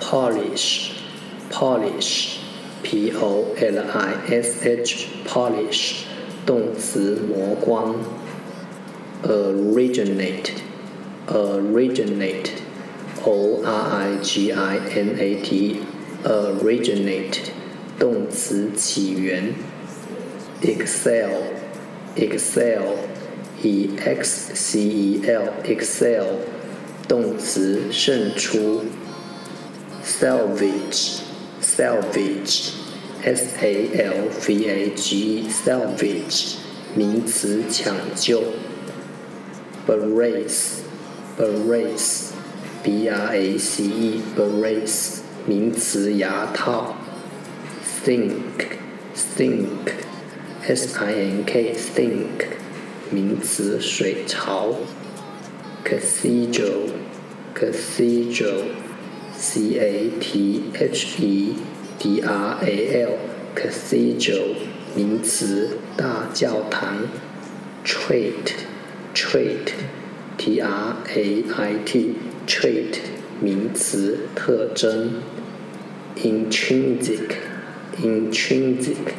polish, polish, p o l i s h, polish, 动词磨光。originate, originate, o r i g i n a t, originate, 动词起源。excel, excel, e x c e l, excel, 动词胜出。 salvage, salvage, s a l v a g e, salvage, 名词抢救。brace, brace, b r a c e, brace, 名词牙套。sink, sink, s i n k, sink, 名词水槽。cathedral, cathedral C A T H E D R A L cathedral 名词大教堂。trait trait T R A I T trait 名词特征。intrinsic intrinsic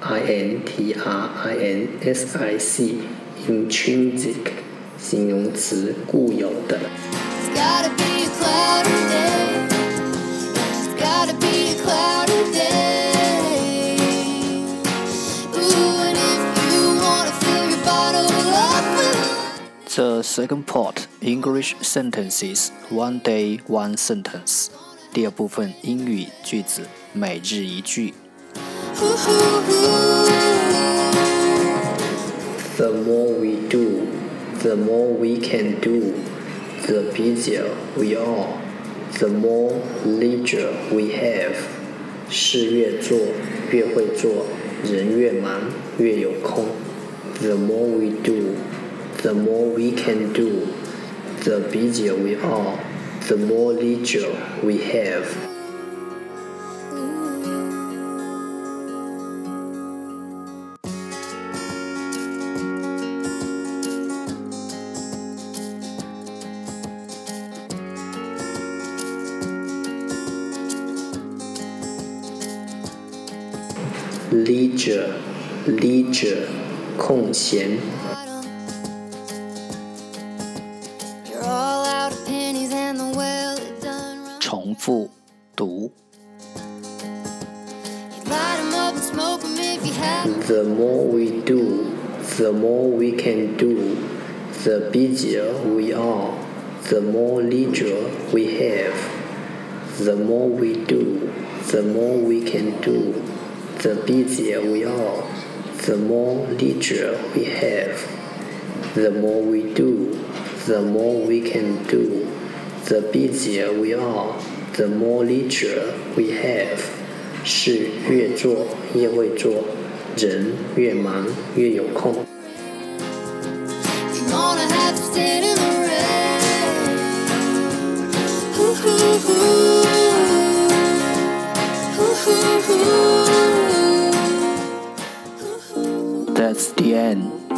I N T R I N S I C intrinsic 形容词固有的。The second part English sentences one day one sentence。第二部分英语句子每日一句。The more we do, the more we can do. The busier we are, the more leisure we have. 事越做越会做，人越忙越有空。The more we do the more we can do, the busier we are, the more leisure we have. Leisure, leisure, 空闲。The more we do, the more we can do. The busier we are, the more leisure we have. The more we do, the more we can do. The busier we are, the more leisure we have. The more we do, the more we can do. The busier we are, the more leisure we have，事越做越会做，人越忙越有空。That's the end.